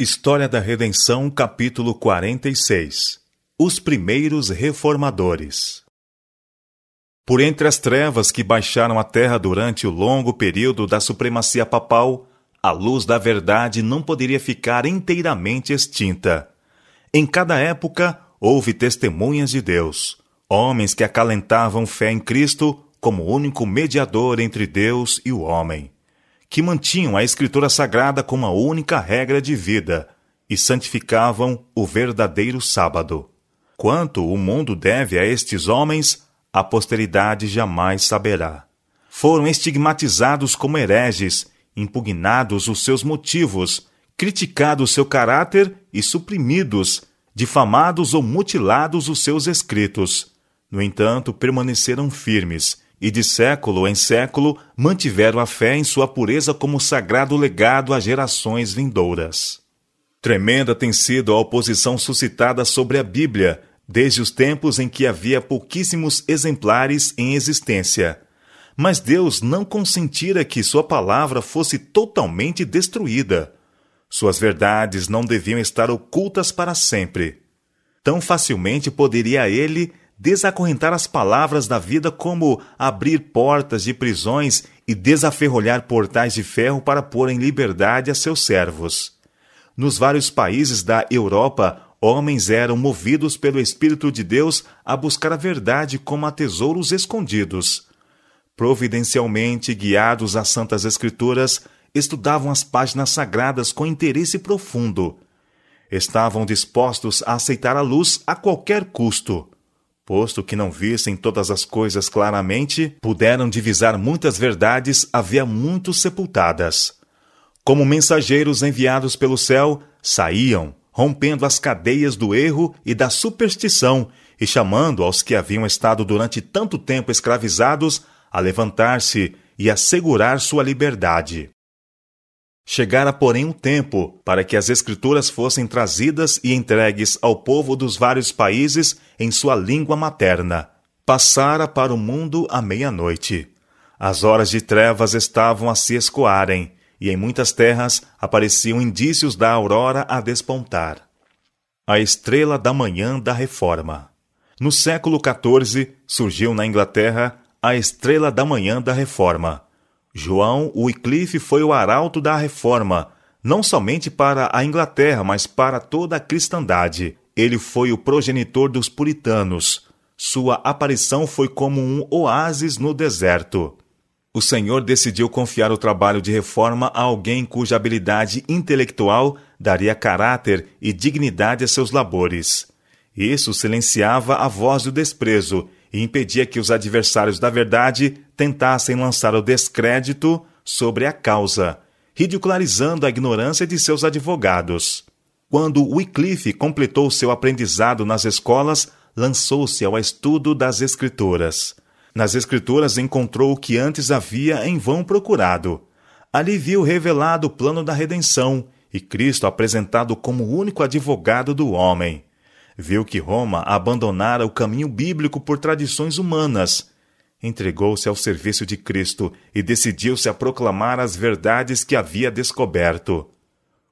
História da Redenção, capítulo 46 Os primeiros reformadores. Por entre as trevas que baixaram a terra durante o longo período da supremacia papal, a luz da verdade não poderia ficar inteiramente extinta. Em cada época, houve testemunhas de Deus, homens que acalentavam fé em Cristo como único mediador entre Deus e o homem que mantinham a Escritura Sagrada como a única regra de vida e santificavam o verdadeiro sábado. Quanto o mundo deve a estes homens, a posteridade jamais saberá. Foram estigmatizados como hereges, impugnados os seus motivos, criticados seu caráter e suprimidos, difamados ou mutilados os seus escritos. No entanto, permaneceram firmes e de século em século mantiveram a fé em sua pureza como sagrado legado às gerações vindouras. Tremenda tem sido a oposição suscitada sobre a Bíblia, desde os tempos em que havia pouquíssimos exemplares em existência. Mas Deus não consentira que sua palavra fosse totalmente destruída. Suas verdades não deviam estar ocultas para sempre. Tão facilmente poderia ele desacorrentar as palavras da vida como abrir portas de prisões e desaferrolhar portais de ferro para pôr em liberdade a seus servos. Nos vários países da Europa, homens eram movidos pelo Espírito de Deus a buscar a verdade como a tesouros escondidos. Providencialmente guiados às Santas Escrituras, estudavam as páginas sagradas com interesse profundo. Estavam dispostos a aceitar a luz a qualquer custo Posto que não vissem todas as coisas claramente, puderam divisar muitas verdades havia muito sepultadas. Como mensageiros enviados pelo céu, saíam, rompendo as cadeias do erro e da superstição e chamando aos que haviam estado durante tanto tempo escravizados a levantar-se e assegurar sua liberdade. Chegara, porém, um tempo para que as Escrituras fossem trazidas e entregues ao povo dos vários países em sua língua materna. Passara para o mundo a meia-noite. As horas de trevas estavam a se escoarem, e em muitas terras apareciam indícios da aurora a despontar. A estrela da manhã da Reforma. No século XIV surgiu na Inglaterra a estrela da manhã da Reforma João Wycliffe foi o arauto da reforma, não somente para a Inglaterra, mas para toda a cristandade. Ele foi o progenitor dos puritanos. Sua aparição foi como um oásis no deserto. O Senhor decidiu confiar o trabalho de reforma a alguém cuja habilidade intelectual daria caráter e dignidade a seus labores. Isso silenciava a voz do desprezo e impedia que os adversários da verdade tentassem lançar o descrédito sobre a causa, ridicularizando a ignorância de seus advogados. Quando Wycliffe completou seu aprendizado nas escolas, lançou-se ao estudo das Escrituras. Nas Escrituras encontrou o que antes havia em vão procurado. Ali viu revelado o plano da redenção e Cristo apresentado como o único advogado do homem viu que Roma abandonara o caminho bíblico por tradições humanas. Entregou-se ao serviço de Cristo e decidiu-se a proclamar as verdades que havia descoberto.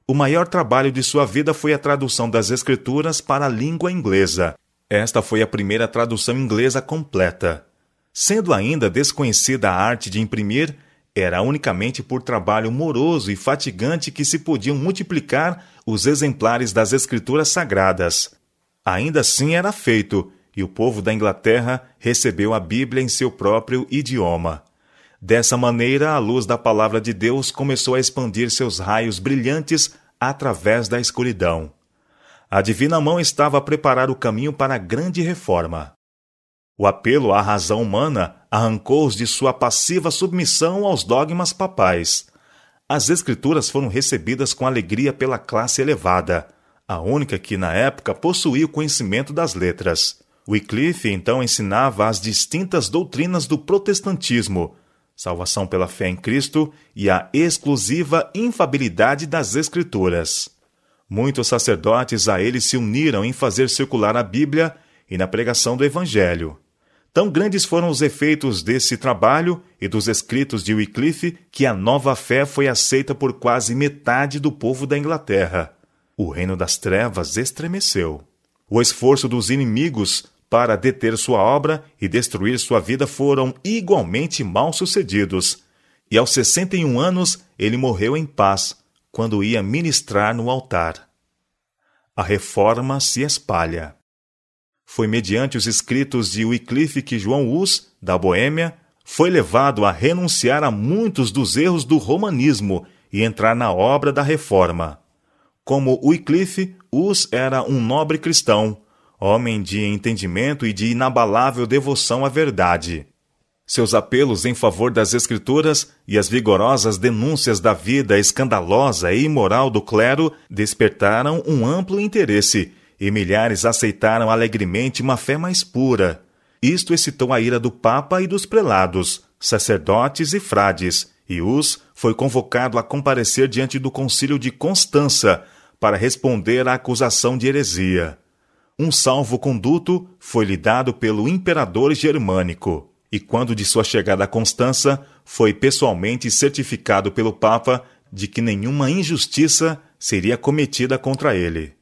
O maior trabalho de sua vida foi a tradução das Escrituras para a língua inglesa. Esta foi a primeira tradução inglesa completa. Sendo ainda desconhecida a arte de imprimir, era unicamente por trabalho moroso e fatigante que se podiam multiplicar os exemplares das Escrituras Sagradas. Ainda assim era feito, e o povo da Inglaterra recebeu a Bíblia em seu próprio idioma. Dessa maneira, a luz da palavra de Deus começou a expandir seus raios brilhantes através da escuridão. A divina mão estava a preparar o caminho para a grande reforma. O apelo à razão humana arrancou-os de sua passiva submissão aos dogmas papais. As Escrituras foram recebidas com alegria pela classe elevada a única que na época possuía o conhecimento das letras. Wycliffe então ensinava as distintas doutrinas do protestantismo, salvação pela fé em Cristo e a exclusiva infabilidade das Escrituras. Muitos sacerdotes a ele se uniram em fazer circular a Bíblia e na pregação do Evangelho. Tão grandes foram os efeitos desse trabalho e dos escritos de Wycliffe que a nova fé foi aceita por quase metade do povo da Inglaterra. O reino das trevas estremeceu. O esforço dos inimigos para deter sua obra e destruir sua vida foram igualmente mal sucedidos. E aos 61 anos ele morreu em paz, quando ia ministrar no altar. A reforma se espalha. Foi mediante os escritos de Wycliffe que João Hus, da Boêmia, foi levado a renunciar a muitos dos erros do romanismo e entrar na obra da reforma. Como Wycliffe, Hus era um nobre cristão, homem de entendimento e de inabalável devoção à verdade. Seus apelos em favor das Escrituras e as vigorosas denúncias da vida escandalosa e imoral do clero despertaram um amplo interesse e milhares aceitaram alegremente uma fé mais pura. Isto excitou a ira do Papa e dos prelados, sacerdotes e frades, e Hus foi convocado a comparecer diante do concílio de Constança para responder à acusação de heresia. Um salvo-conduto foi-lhe dado pelo imperador germânico, e quando de sua chegada a Constança, foi pessoalmente certificado pelo Papa de que nenhuma injustiça seria cometida contra ele.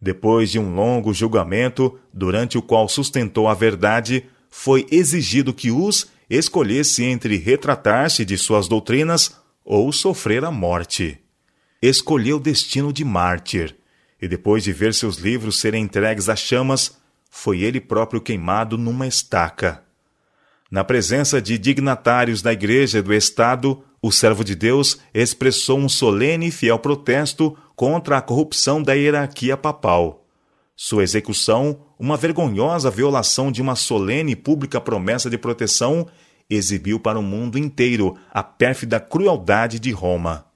Depois de um longo julgamento, durante o qual sustentou a verdade, foi exigido que Hus escolhesse entre retratar-se de suas doutrinas ou sofrer a morte. Escolheu o destino de mártir, e depois de ver seus livros serem entregues às chamas, foi ele próprio queimado numa estaca. Na presença de dignatários da Igreja e do Estado, o servo de Deus expressou um solene e fiel protesto contra a corrupção da hierarquia papal. Sua execução, uma vergonhosa violação de uma solene e pública promessa de proteção, exibiu para o mundo inteiro a pérfida crueldade de Roma.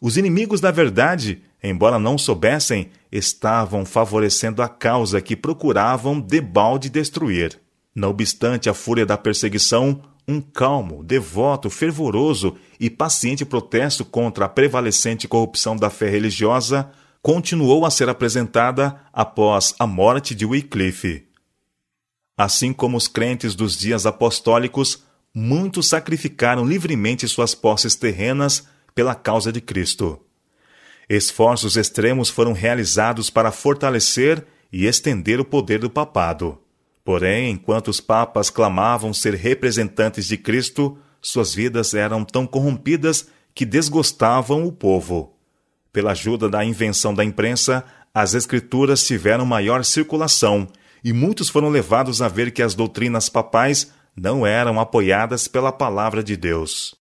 Os inimigos da verdade, embora não soubessem, estavam favorecendo a causa que procuravam debalde destruir. Não obstante a fúria da perseguição, um calmo, devoto, fervoroso e paciente protesto contra a prevalecente corrupção da fé religiosa continuou a ser apresentada após a morte de Wycliffe. Assim como os crentes dos dias apostólicos, muitos sacrificaram livremente suas posses terrenas pela causa de Cristo. Esforços extremos foram realizados para fortalecer e estender o poder do papado. Porém, enquanto os papas clamavam ser representantes de Cristo, suas vidas eram tão corrompidas que desgostavam o povo. Pela ajuda da invenção da imprensa, as Escrituras tiveram maior circulação e muitos foram levados a ver que as doutrinas papais não eram apoiadas pela palavra de Deus.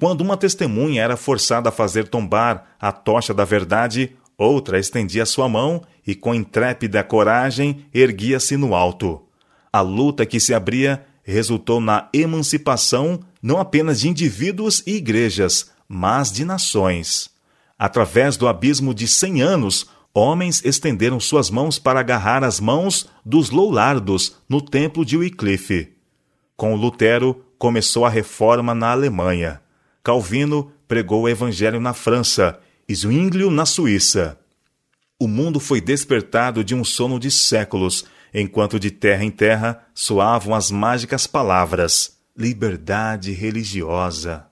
Quando uma testemunha era forçada a fazer tombar a tocha da verdade, Outra estendia sua mão e, com intrépida coragem, erguia-se no alto. A luta que se abria resultou na emancipação não apenas de indivíduos e igrejas, mas de nações. Através do abismo de cem anos, homens estenderam suas mãos para agarrar as mãos dos loulardos no templo de Wycliffe. Com Lutero, começou a reforma na Alemanha. Calvino pregou o evangelho na França Zwinglio, na Suíça. O mundo foi despertado de um sono de séculos, enquanto de terra em terra soavam as mágicas palavras liberdade religiosa.